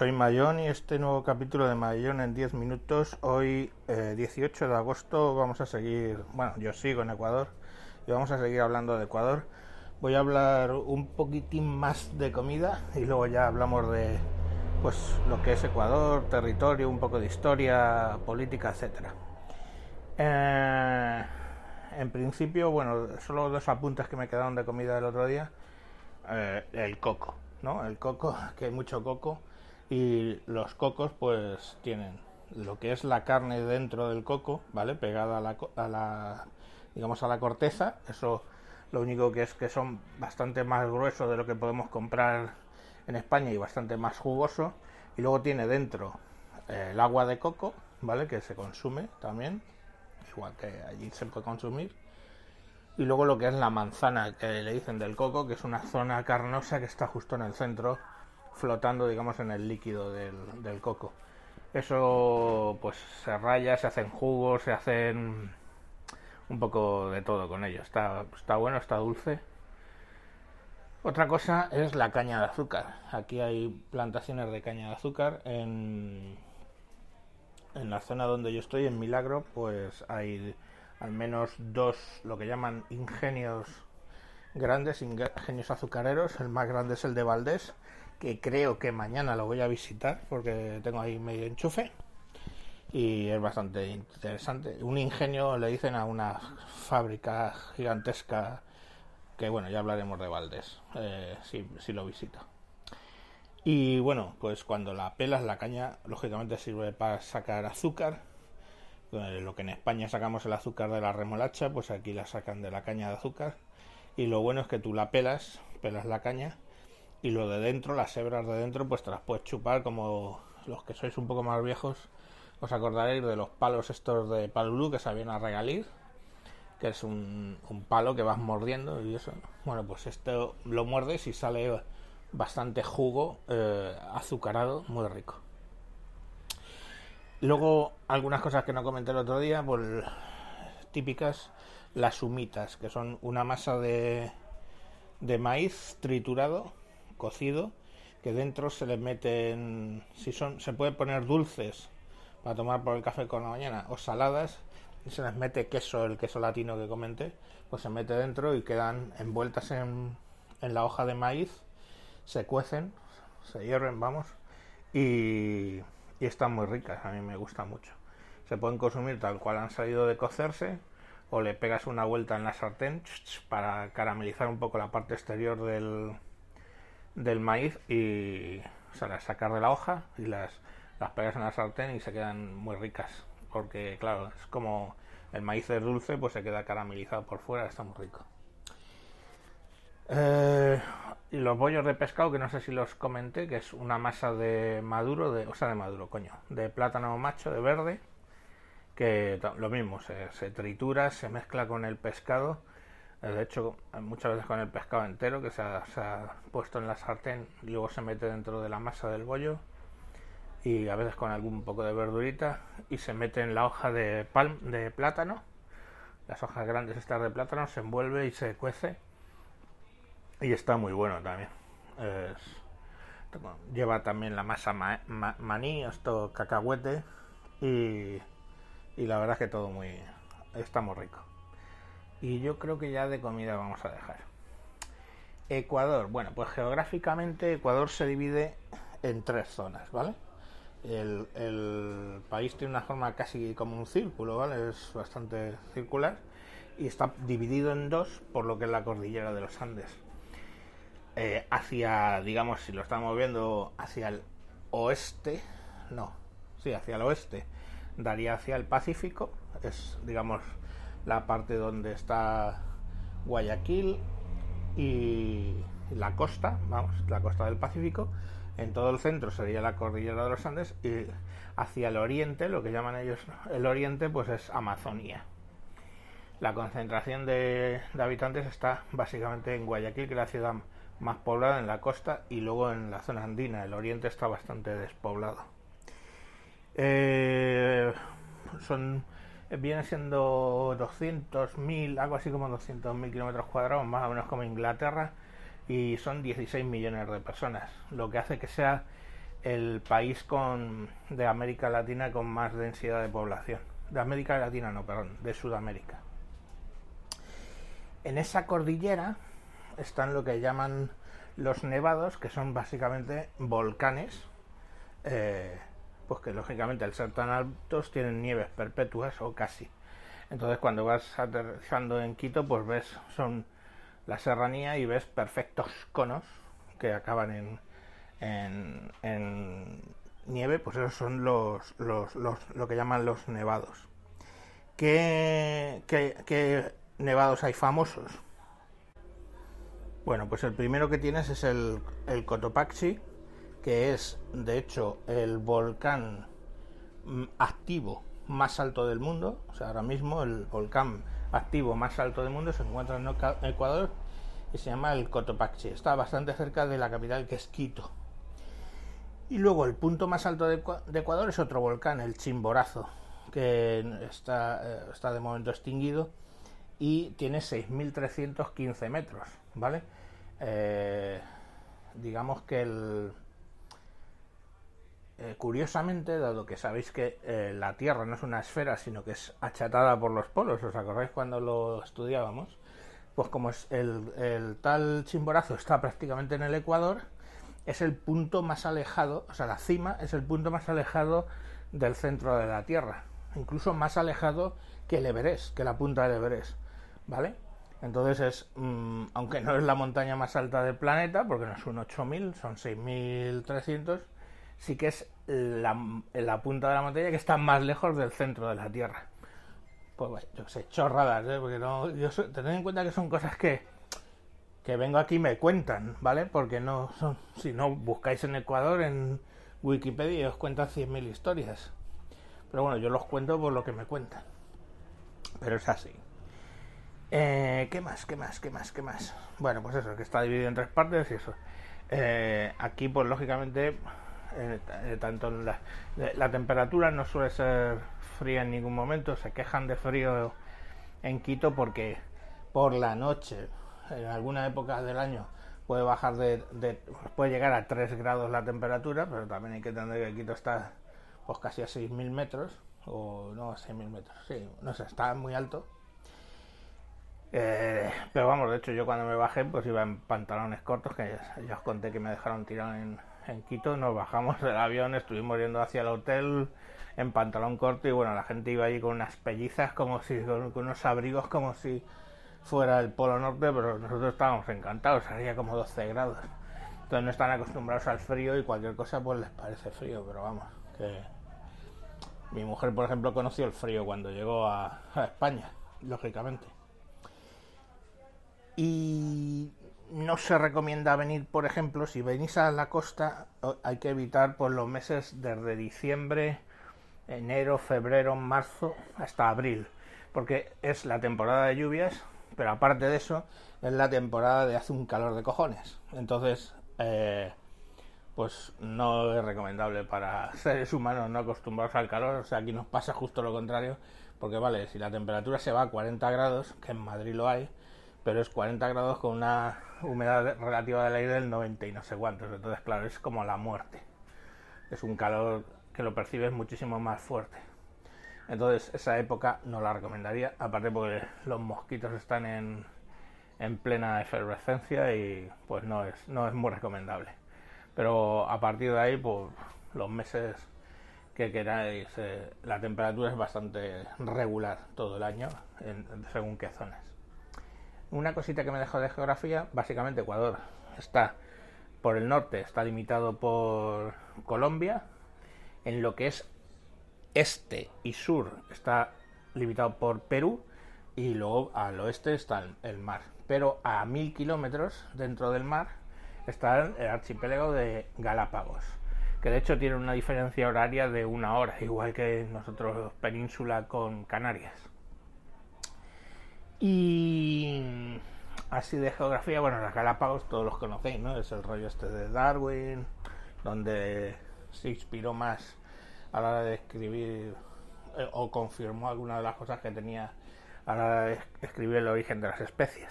soy Mayón y este nuevo capítulo de Mayón en 10 minutos. Hoy, 18 eh, de agosto, vamos a seguir, bueno, yo sigo en Ecuador y vamos a seguir hablando de Ecuador. Voy a hablar un poquitín más de comida y luego ya hablamos de pues lo que es Ecuador, territorio, un poco de historia, política, etcétera. Eh, en principio, bueno, solo dos apuntes que me quedaron de comida el otro día. Eh, el coco, ¿no? El coco, que hay mucho coco y los cocos pues tienen lo que es la carne dentro del coco, ¿vale? Pegada a la, a la digamos a la corteza, eso lo único que es que son bastante más gruesos de lo que podemos comprar en España y bastante más jugoso y luego tiene dentro eh, el agua de coco, ¿vale? Que se consume también, igual que allí se puede consumir. Y luego lo que es la manzana que le dicen del coco, que es una zona carnosa que está justo en el centro flotando, digamos, en el líquido del, coco. Eso, pues, se raya, se hacen jugos, se hacen un poco de todo con ello. Está, está bueno, está dulce. Otra cosa es la caña de azúcar. Aquí hay plantaciones de caña de azúcar. En, en la zona donde yo estoy, en Milagro, pues hay al menos dos, lo que llaman ingenios grandes, ingenios azucareros. El más grande es el de Valdés, que creo que mañana lo voy a visitar porque tengo ahí medio enchufe y es bastante interesante. Un ingenio le dicen a una fábrica gigantesca que bueno, ya hablaremos de Valdés eh, si, lo visito. Y bueno, pues cuando la pelas, la caña lógicamente sirve para sacar azúcar. Eh, lo que en España sacamos el azúcar de la remolacha, pues aquí la sacan de la caña de azúcar. Y lo bueno es que tú la pelas, pelas la caña y lo de dentro, las hebras de dentro, pues te las puedes chupar como los que sois un poco más viejos. Os acordaréis de los palos estos de palulú que sabían a regalir, que es un, palo que vas mordiendo y eso. Bueno, pues esto lo muerdes y sale bastante jugo eh, azucarado, muy rico. Luego, algunas cosas que no comenté el otro día, pues típicas, las humitas, que son una masa de, de maíz triturado cocido que dentro se le meten si son se pueden poner dulces para tomar por el café con la mañana o saladas y se les mete queso el queso latino que comenté pues se mete dentro y quedan envueltas en, en la hoja de maíz se cuecen se hierven vamos y, y están muy ricas a mí me gusta mucho. Se pueden consumir tal cual han salido de cocerse o le pegas una vuelta en la sartén para caramelizar un poco la parte exterior del, del maíz y o sea, las sacas de la hoja y las, las pegas en la sartén y se quedan muy ricas. Porque, claro, es como el maíz es dulce, pues se queda caramelizado por fuera, está muy rico. Eh, y los bollos de pescado, que no sé si los comenté, que es una masa de maduro, de, o sea, de maduro, coño, de plátano macho, de verde, que lo mismo, se, se tritura, se mezcla con el pescado de hecho, muchas veces con el pescado entero que se ha, puesto en la sartén y luego se mete dentro de la masa del bollo y a veces con algún poco de verdurita y se mete en la hoja de, palm, de plátano. Las hojas grandes estas de plátano se envuelve y se cuece y está muy bueno también. lleva también la masa maní, esto cacahuete y, y la verdad es que todo muy está muy rico. Y yo creo que ya de comida vamos a dejar. Ecuador. Bueno, pues geográficamente Ecuador se divide en tres zonas, ¿vale? El, país tiene una forma casi como un círculo, ¿vale? Es bastante circular y está dividido en dos por lo que es la cordillera de los Andes. Eh, hacia, digamos, si lo estamos viendo hacia el oeste, no, sí, hacia el oeste, daría hacia el Pacífico, es, digamos, la parte donde está Guayaquil y la costa, vamos, la costa del Pacífico. En todo el centro sería la cordillera de los Andes y hacia el oriente, lo que llaman ellos el oriente, pues es Amazonia. La concentración de, habitantes está básicamente en Guayaquil, que es la ciudad más poblada en la costa, y luego en la zona andina. El oriente está bastante despoblado. Eh, son viene siendo 200.000, algo así como 200.000 kilómetros cuadrados, más o menos como Inglaterra, y son 16 millones de personas, lo que hace que sea el país con, de América Latina con más densidad de población. De América Latina, no, perdón, de Sudamérica. En esa cordillera están lo que llaman los nevados, que son básicamente volcanes, eh, pues que lógicamente al ser tan altos tienen nieves perpetuas o casi. Entonces cuando vas aterrizando en Quito, pues ves, son la serranía y ves perfectos conos que acaban en, en, nieve, pues esos son los, los, lo que llaman los nevados. ¿Qué, qué nevados hay famosos? Bueno, pues el primero que tienes es el, el Cotopaxi, que es de hecho el volcán mm, activo más alto del mundo. O sea, ahora mismo el volcán activo más alto del mundo se encuentra en Ecuador y se llama el Cotopaxi. Está bastante cerca de la capital que es Quito. Y luego el punto más alto de, Ecuador es otro volcán, el Chimborazo, que está, eh, está de momento extinguido y tiene 6.315 metros, ¿vale? Eh, digamos que el... Eh, curiosamente, dado que sabéis que la Tierra no es una esfera, sino que es achatada por los polos, ¿os acordáis cuando lo estudiábamos? Pues como el tal Chimborazo está prácticamente en el Ecuador, es el punto más alejado, o sea, la cima es el punto más alejado del centro de la Tierra, incluso más alejado que el Everest, que la punta del Everest, ¿vale? Entonces es, mm, aunque no es la montaña más alta del planeta, porque no son 8.000, son 6.300, sí que es la, punta de la montaña que está más lejos del centro de la Tierra. Pues bueno, yo sé, chorradas, ¿eh? porque no, tened en cuenta que son cosas que, que vengo aquí y me cuentan, ¿vale? Porque no son, si no buscáis en Ecuador en Wikipedia os cuentan 100.000 historias. Pero bueno, yo los cuento por lo que me cuentan. Pero es así. Eh, ¿Qué más? ¿Qué más? ¿Qué más? ¿Qué más? Bueno, pues eso, que está dividido en tres partes y eso. Eh, aquí, pues lógicamente, eh, tanto la, la temperatura no suele ser fría en ningún momento. Se quejan de frío en Quito porque por la noche en alguna época del año puede bajar de, puede llegar a 3 grados la temperatura, pero también hay que entender que Quito está pues casi a 6.000 metros, o no a 6.000 metros, sí, no sé, está muy alto. Eh, pero vamos, de hecho yo cuando me bajé pues iba en pantalones cortos, que ya, os conté que me dejaron tirado en, en Quito, nos bajamos del avión, estuvimos yendo hacia el hotel en pantalón corto y bueno, la gente iba allí con unas pellizas como si, con unos abrigos como si fuera del Polo Norte, pero nosotros estábamos encantados, haría como 12 grados. Entonces no están acostumbrados al frío y cualquier cosa pues les parece frío, pero vamos, que mi mujer por ejemplo conoció el frío cuando llegó a, España, lógicamente. Y no se recomienda venir, por ejemplo, si venís a la costa, hay que evitar por los meses desde diciembre, enero, febrero, marzo hasta abril, porque es la temporada de lluvias pero aparte de eso, es la temporada de hace un calor de cojones. Entonces, eh, pues no es recomendable para seres humanos no acostumbrados al calor. O sea, aquí nos pasa justo lo contrario, porque vale, si la temperatura se va a 40 grados, que en Madrid lo hay, pero es 40 grados con una humedad relativa del aire del 90 y no sé cuántos. Entonces, claro, es como la muerte. Es un calor que lo percibes muchísimo más fuerte. Entonces esa época no la recomendaría, aparte porque los mosquitos están en, en plena efervescencia y pues no es, no es muy recomendable. Pero a partir de ahí, pues los meses que queráis, eh, la temperatura es bastante regular todo el año, según qué zonas. Una cosita que me dejo de geografía, básicamente Ecuador está por el norte, está limitado por Colombia, en lo que es este y sur está limitado por Perú y luego al oeste está el, mar. Pero a mil kilómetros dentro del mar está el archipiélago de Galápagos, que de hecho tiene una diferencia horaria de una hora, igual que nosotros península con Canarias. Y así de geografía, bueno, las Galápagos todos los conocéis, ¿no? Es el rollo este de Darwin, donde se inspiró más a la hora de escribir eh, o confirmó algunas de las cosas que tenía a la hora de escribir el origen de las especies.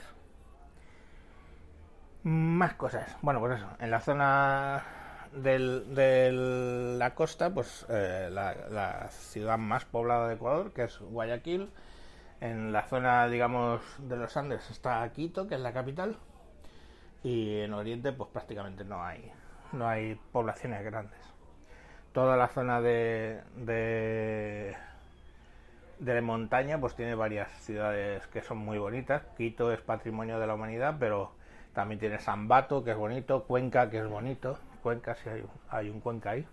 Más cosas. Bueno, pues eso, en la zona de la costa, pues eh, la, la, ciudad más poblada de Ecuador, que es Guayaquil. En la zona, digamos, de los Andes está Quito, que es la capital. Y en Oriente, pues prácticamente no hay, no hay poblaciones grandes. Toda la zona de, de, montaña, pues tiene varias ciudades que son muy bonitas. Quito es patrimonio de la humanidad, pero también tiene Sambato, que es bonito, Cuenca, que es bonito. Cuenca, si hay, hay un Cuenca ahí.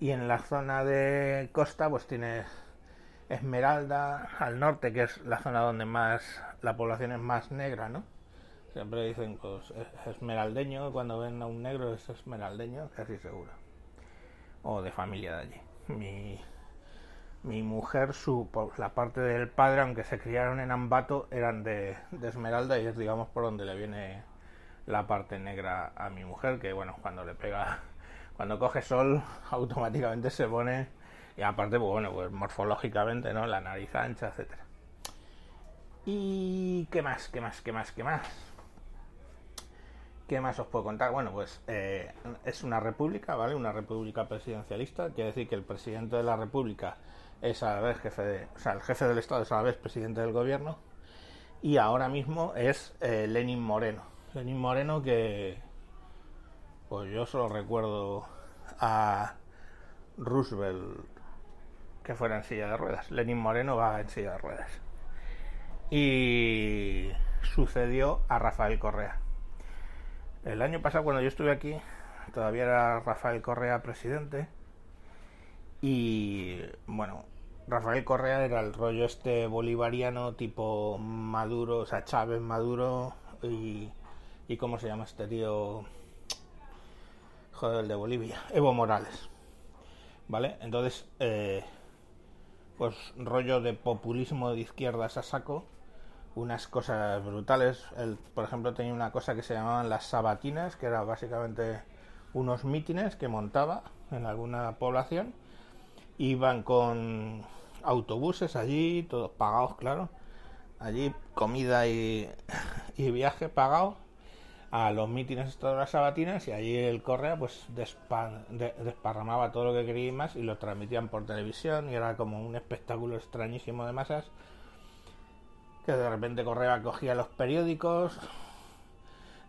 Y en la zona de costa, pues tiene Esmeralda al norte, que es la zona donde más la población es más negra, ¿no? Siempre dicen, pues, esmeraldeño, cuando ven a un negro es esmeraldeño, casi seguro. O de familia de allí. Mi, mi mujer, su, la parte del padre, aunque se criaron en Ambato, eran de, de Esmeralda y es, digamos, por donde le viene la parte negra a mi mujer, que bueno, cuando le pega, cuando coge sol, automáticamente se pone, y aparte, pues bueno, pues morfológicamente, ¿no? La nariz ancha, etcétera. ¿Y qué más? ¿Qué más? ¿Qué más? ¿Qué más? ¿Qué más os puedo contar? Bueno, pues eh, es una república, ¿vale? Una república presidencialista, quiere decir que el presidente de la república es a la vez jefe de, o sea, el jefe del estado es a la vez presidente del gobierno y ahora mismo es eh, Lenin Moreno, Lenín Moreno que pues yo solo recuerdo a Roosevelt que fuera en silla de ruedas. Lenín Moreno va en silla de ruedas. Y sucedió a Rafael Correa. El año pasado cuando yo estuve aquí todavía era Rafael Correa presidente y bueno, Rafael Correa era el rollo este bolivariano tipo Maduro, o sea, Chávez Maduro y y cómo se llama este tío joder el de Bolivia Evo Morales vale entonces eh, pues rollo de populismo de izquierdas a saco unas cosas brutales. Por ejemplo tenía una cosa que se llamaban las sabatinas que era básicamente unos mítines que montaba en alguna población. Iban con autobuses allí todos pagados claro. Allí comida y, y viaje pagado a los mítines todas las sabatinas y allí el Correa pues desparramaba todo lo que quería y más y lo transmitían por televisión y era como un espectáculo extrañísimo de masas que de repente Correa cogía los periódicos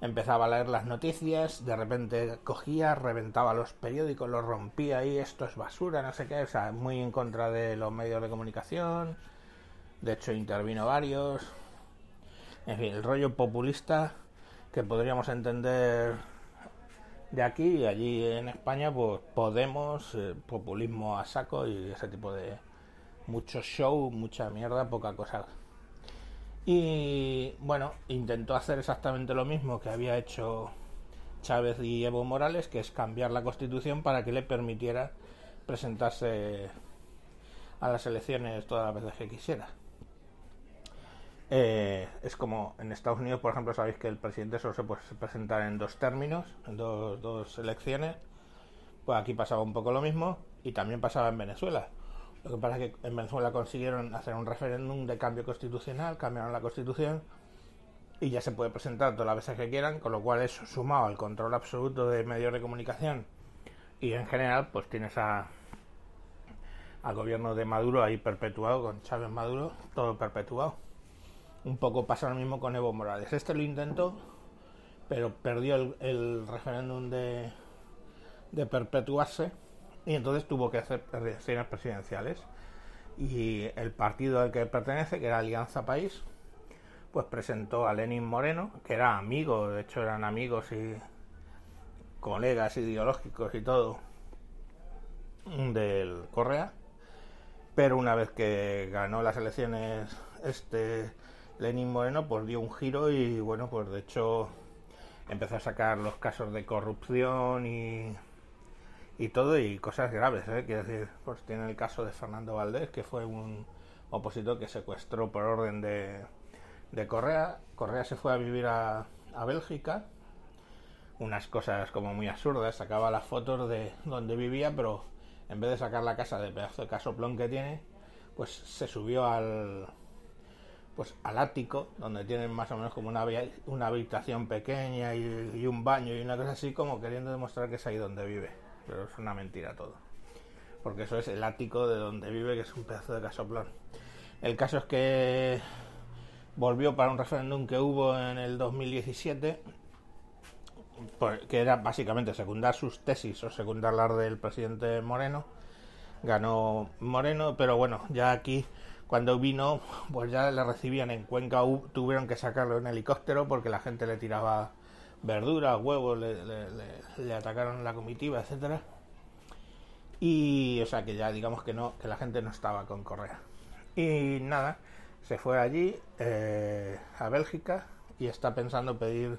empezaba a leer las noticias de repente cogía reventaba los periódicos los rompía y esto es basura no sé qué o sea muy en contra de los medios de comunicación. De hecho intervino varios. En fin el rollo populista que podríamos entender de aquí y allí en España, pues Podemos, eh, populismo a saco y ese tipo de mucho show, mucha mierda, poca cosa. Y bueno, intentó hacer exactamente lo mismo que había hecho Chávez y Evo Morales, que es cambiar la constitución para que le permitiera presentarse a las elecciones todas las veces que quisiera. Eh, es como en Estados Unidos, por ejemplo, sabéis que el presidente solo se puede presentar en dos términos, en dos, dos elecciones. Pues aquí pasaba un poco lo mismo y también pasaba en Venezuela. Lo que pasa es que en Venezuela consiguieron hacer un referéndum de cambio constitucional, cambiaron la constitución y ya se puede presentar todas las veces que quieran, con lo cual eso sumado al control absoluto de medios de comunicación y en general pues tienes a, al gobierno de Maduro ahí perpetuado, con Chávez Maduro, todo perpetuado. Un poco pasa lo mismo con Evo Morales. Este lo intentó, pero perdió el, referéndum de, de perpetuarse y entonces tuvo que hacer elecciones presidenciales. Y el partido al que pertenece, que era Alianza País, pues presentó a Lenin Moreno, que era amigo, de hecho eran amigos y colegas ideológicos y todo del Correa, pero una vez que ganó las elecciones este Lenin Moreno pues dio un giro y bueno, pues de hecho empezó a sacar los casos de corrupción y, y todo y cosas graves, ¿eh? Decir, pues tiene el caso de Fernando Valdés, que fue un opositor que secuestró por orden de, de Correa. Correa se fue a vivir a, a Bélgica, unas cosas como muy absurdas, sacaba las fotos de donde vivía, pero en vez de sacar la casa de pedazo de casoplón que tiene, pues se subió al, pues al ático, donde tienen más o menos como una, una habitación pequeña y, un baño y una cosa así, como queriendo demostrar que es ahí donde vive. Pero es una mentira todo. Porque eso es el ático de donde vive, que es un pedazo de casoplón. El caso es que volvió para un referéndum que hubo en el 2017, que era básicamente secundar sus tesis o secundar las del presidente Moreno. Ganó Moreno, pero bueno, ya aquí cuando vino, pues ya le recibían en Cuenca, tuvieron que sacarlo en helicóptero porque la gente le tiraba verduras, huevos, le, atacaron la comitiva, etcétera. Y, o sea, que ya digamos que no, que la gente no estaba con Correa. Y nada, se fue allí, eh, a Bélgica, y está pensando pedir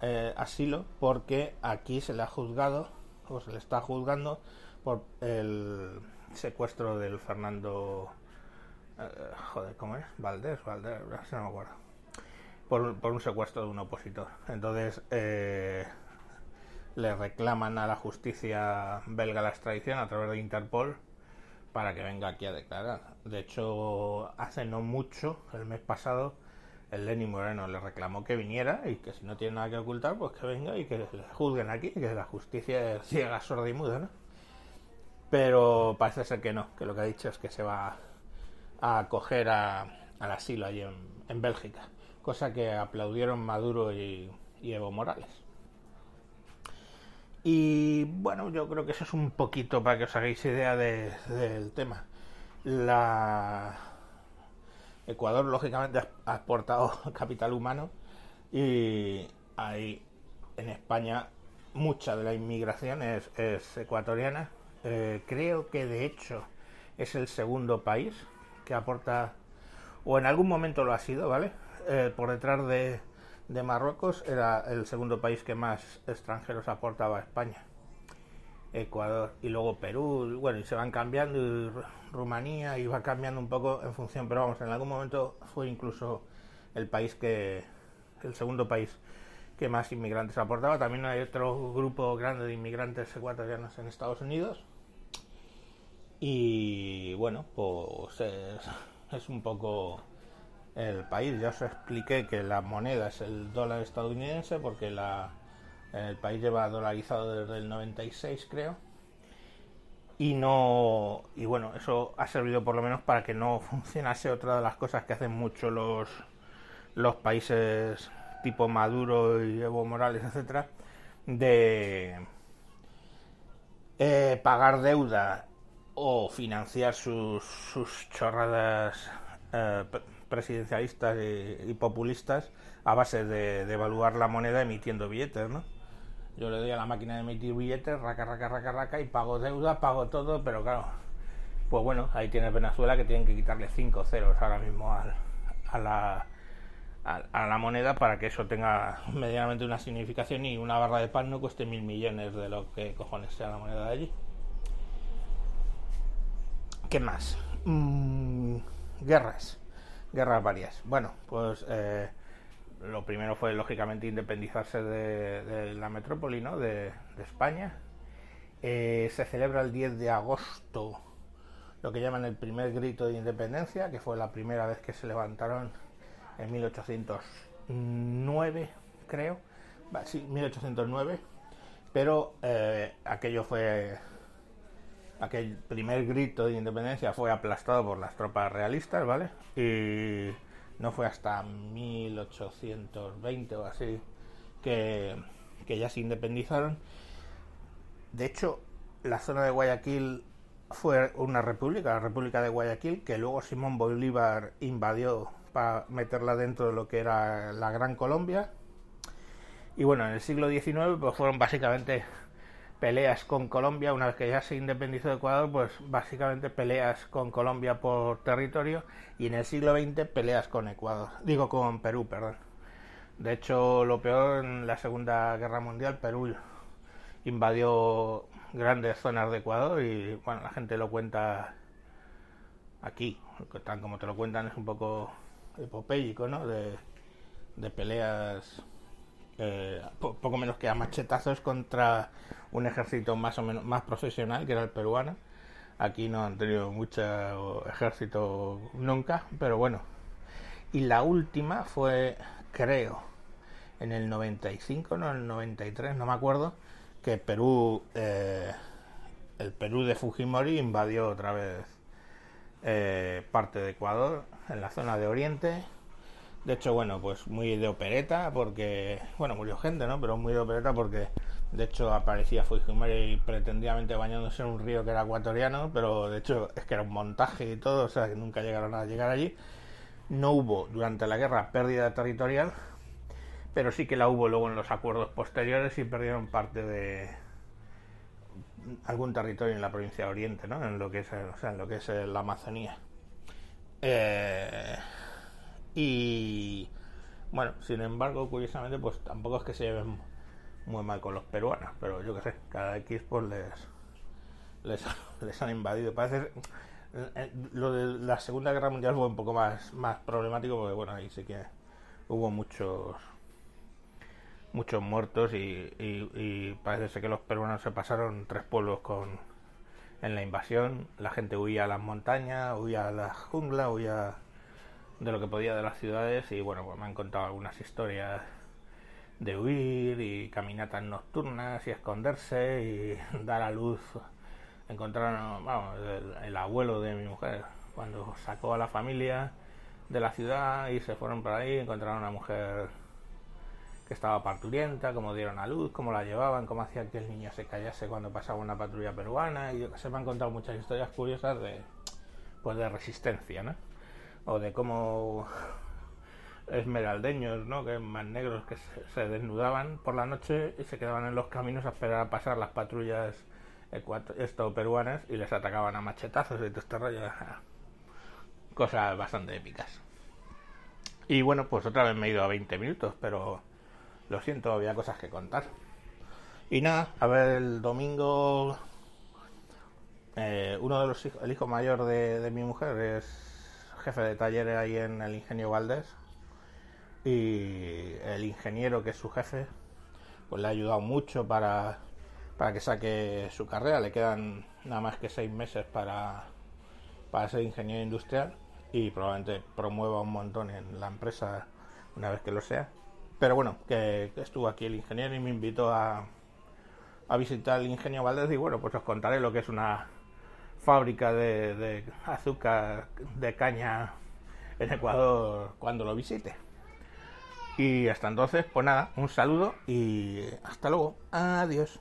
eh, asilo porque aquí se le ha juzgado, o se le está juzgando por el secuestro del Fernando eh, joder, ¿cómo es? Valdés, Valdés, no me acuerdo. Por, por un secuestro de un opositor. Entonces, eh, le reclaman a la justicia belga la extradición a través de Interpol para que venga aquí a declarar. De hecho, hace no mucho, el mes pasado, el Lenny Moreno le reclamó que viniera y que si no tiene nada que ocultar, pues que venga y que le juzguen aquí, que la justicia es ciega, sorda y muda, ¿no? Pero parece ser que no, que lo que ha dicho es que se va a acoger a, al asilo allí en, Bélgica, cosa que aplaudieron Maduro y, Evo Morales. Y bueno, yo creo que eso es un poquito para que os hagáis idea del tema. La Ecuador, lógicamente, ha exportado capital humano y hay en España mucha de la inmigración es, ecuatoriana. Eh, creo que de hecho es el segundo país que aporta, o en algún momento lo ha sido, ¿vale? Eh, por detrás de, de, Marruecos era el segundo país que más extranjeros aportaba a España. Ecuador y luego Perú, bueno, y se van cambiando, y Rumanía, y va cambiando un poco en función, pero vamos, en algún momento fue incluso el país que, el segundo país que más inmigrantes aportaba. También hay otro grupo grande de inmigrantes ecuatorianos en Estados Unidos, y bueno, pues es, un poco el país. Ya os expliqué que la moneda es el dólar estadounidense porque el país lleva dolarizado desde el 96 creo. Y no y bueno, eso ha servido por lo menos para que no funcionase otra de las cosas que hacen mucho los los países tipo Maduro y Evo Morales, etcétera, de eh, pagar deuda o financiar sus, sus chorradas eh, presidencialistas y, populistas a base de, devaluar la moneda emitiendo billetes, ¿no? Yo le doy a la máquina de emitir billetes, raca, raca, raca, raca, y pago deuda, pago todo, pero claro, pues bueno, ahí tiene Venezuela que tienen que quitarle 5 ceros ahora mismo a, la, a, la moneda para que eso tenga medianamente una significación y una barra de pan no cueste mil millones de lo que cojones sea la moneda de allí. ¿Qué más? Mm, guerras. Guerras varias. Bueno, pues eh, lo primero fue lógicamente independizarse de, la metrópoli, ¿no? De, España. Eh, se celebra el 10 de agosto lo que llaman el primer grito de independencia, que fue la primera vez que se levantaron en 1809, creo. Sí, 1809. Pero eh, aquello fue aquel primer grito de independencia fue aplastado por las tropas realistas, ¿vale? Y no fue hasta 1820 o así que, ya se independizaron. De hecho, la zona de Guayaquil fue una república, la República de Guayaquil, que luego Simón Bolívar invadió para meterla dentro de lo que era la Gran Colombia. Y bueno, en el siglo XIX pues fueron básicamente peleas con Colombia, una vez que ya se independizó de Ecuador, pues básicamente peleas con Colombia por territorio y en el siglo XX peleas con Ecuador, digo con Perú, perdón. De hecho, lo peor en la Segunda Guerra Mundial, Perú invadió grandes zonas de Ecuador y bueno, la gente lo cuenta aquí, tan como te lo cuentan es un poco epopélico, ¿no? De, de peleas poco menos que a machetazos contra un ejército más o menos más profesional que era el peruano. Aquí no han tenido mucho ejército nunca, pero bueno. Y la última fue, creo, en el 95, no, en el 93, no me acuerdo, que Perú, eh, el Perú de Fujimori invadió otra vez eh, parte de Ecuador, en la zona de Oriente. De hecho, bueno, pues muy de opereta, porque, bueno, murió gente, ¿no? Pero muy de opereta porque, de hecho, aparecía Fujimori pretendidamente bañándose en un río que era ecuatoriano, pero de hecho es que era un montaje y todo, o sea, que nunca llegaron a llegar allí. No hubo durante la guerra pérdida territorial, pero sí que la hubo luego en los acuerdos posteriores y perdieron parte de algún territorio en la provincia de Oriente, ¿no? En lo que es, o sea, en lo que es la Amazonía. Eh, y bueno, sin embargo, curiosamente, pues tampoco es que se lleven muy mal con los peruanos, pero yo qué sé, cada X pues les, les, han invadido. Parece eh, lo de la Segunda Guerra Mundial fue un poco más, más problemático porque bueno, ahí sí que hubo muchos muchos muertos y, parece ser que los peruanos se pasaron tres pueblos con en la invasión. La gente huía a las montañas, huía a la jungla, huía de lo que podía de las ciudades y bueno, pues me han contado algunas historias de huir y caminatas nocturnas y esconderse y dar a luz. Encontraron, vamos, el abuelo de mi mujer cuando sacó a la familia de la ciudad y se fueron por ahí, encontraron a una mujer que estaba parturienta, cómo dieron a luz, cómo la llevaban, cómo hacían que el niño se callase cuando pasaba una patrulla peruana y se me han contado muchas historias curiosas de pues de resistencia, ¿no? O de cómo esmeraldeños, ¿no? Que más negros que se, desnudaban por la noche y se quedaban en los caminos a esperar a pasar las patrullas esto peruanas y les atacaban a machetazos y todo este rollo. Cosas bastante épicas. Y bueno, pues otra vez me he ido a 20 minutos, pero lo siento, había cosas que contar. Y nada, a ver, el domingo eh, uno de los hijos, el hijo mayor de, mi mujer es jefe de taller ahí en el Ingenio Valdés y el ingeniero que es su jefe pues le ha ayudado mucho para, para que saque su carrera. Le quedan nada más que seis meses para, para ser ingeniero industrial y probablemente promueva un montón en la empresa una vez que lo sea. Pero bueno, que, estuvo aquí el ingeniero y me invitó a, a visitar el ingenio Valdez y bueno, pues os contaré lo que es una fábrica de, azúcar de caña en Ecuador cuando lo visite. Y hasta entonces, pues nada, un saludo y hasta luego. Adiós.